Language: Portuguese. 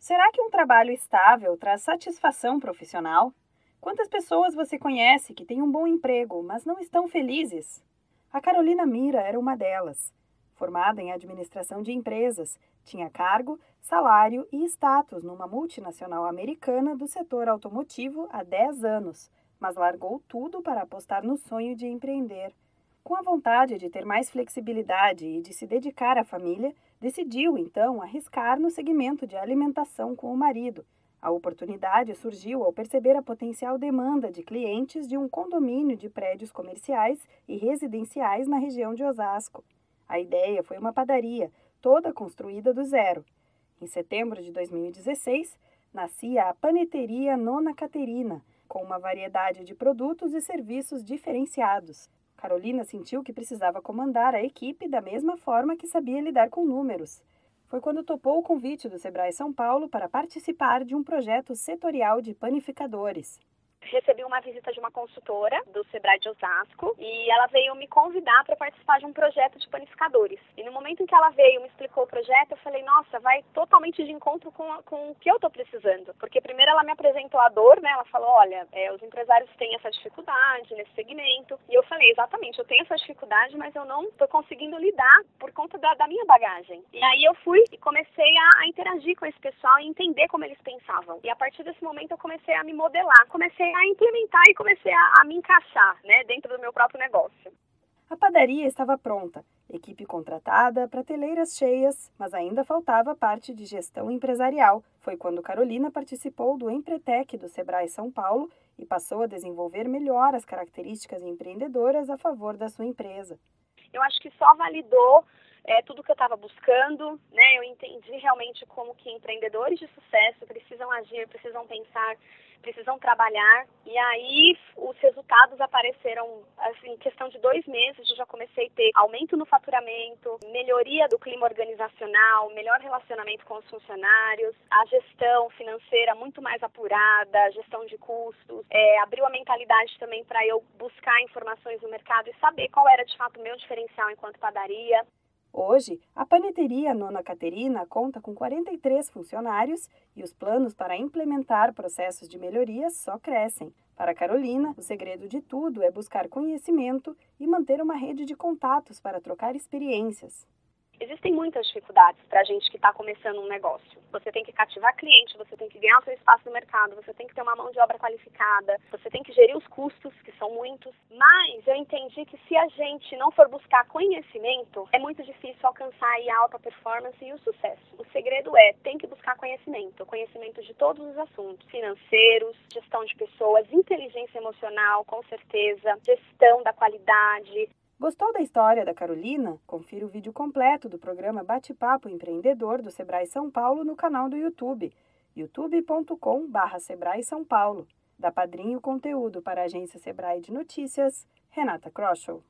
Será que um trabalho estável traz satisfação profissional? Quantas pessoas você conhece que têm um bom emprego, mas não estão felizes? A Carolina Mira era uma delas. Formada em administração de empresas, tinha cargo, salário e status numa multinacional americana do setor automotivo há 10 anos, mas largou tudo para apostar no sonho de empreender. Com a vontade de ter mais flexibilidade e de se dedicar à família, decidiu então arriscar no segmento de alimentação com o marido. A oportunidade surgiu ao perceber a potencial demanda de clientes de um condomínio de prédios comerciais e residenciais na região de Osasco. A ideia foi uma padaria, toda construída do zero. Em setembro de 2016, nascia a Paneteria Nona Caterina, com uma variedade de produtos e serviços diferenciados. Carolina sentiu que precisava comandar a equipe da mesma forma que sabia lidar com números. Foi quando topou o convite do Sebrae São Paulo para participar de um projeto setorial de panificadores recebi uma visita de uma consultora do Sebrae de Osasco e ela veio me convidar para participar de um projeto de panificadores. E no momento em que ela veio e me explicou o projeto, eu falei, nossa, vai totalmente de encontro com, com o que eu estou precisando. Porque primeiro ela me apresentou a dor, né? Ela falou, olha, é, os empresários têm essa dificuldade nesse segmento. E eu falei, exatamente, eu tenho essa dificuldade, mas eu não estou conseguindo lidar por conta da, da, minha bagagem. E aí eu fui e comecei a, a interagir com esse pessoal e entender como eles pensavam. E a partir desse momento eu comecei a me modelar. Comecei a implementar e comecei a, a me encaixar né, dentro do meu próprio negócio. A padaria estava pronta, equipe contratada, prateleiras cheias, mas ainda faltava parte de gestão empresarial. Foi quando Carolina participou do Empretec do Sebrae São Paulo e passou a desenvolver melhor as características empreendedoras a favor da sua empresa. Eu acho que só validou é, tudo que eu estava buscando, né? Eu entendi realmente como que empreendedores de sucesso agir, precisam pensar, precisam trabalhar. E aí os resultados apareceram assim, em questão de dois meses. Eu já comecei a ter aumento no faturamento, melhoria do clima organizacional, melhor relacionamento com os funcionários, a gestão financeira muito mais apurada, gestão de custos, é, abriu a mentalidade também para eu buscar informações no mercado e saber qual era de fato o meu diferencial enquanto padaria. Hoje, a paneteria Nona Caterina conta com 43 funcionários e os planos para implementar processos de melhorias só crescem. Para Carolina, o segredo de tudo é buscar conhecimento e manter uma rede de contatos para trocar experiências. Existem muitas dificuldades para a gente que está começando um negócio. Você tem que cativar cliente, você tem que ganhar seu espaço no mercado, você tem que ter uma mão de obra qualificada, você tem que gerir os custos, que são muitos. Mas eu entendi que se a gente não for buscar conhecimento, é muito difícil alcançar a alta performance e o sucesso. O segredo é, tem que buscar conhecimento, conhecimento de todos os assuntos, financeiros, gestão de pessoas, inteligência emocional, com certeza, gestão da qualidade, Gostou da história da Carolina? Confira o vídeo completo do programa Bate-Papo Empreendedor do Sebrae São Paulo no canal do YouTube, youtube.com/sebrae São Paulo. Da Padrinho Conteúdo para a agência Sebrae de Notícias, Renata Kroschel.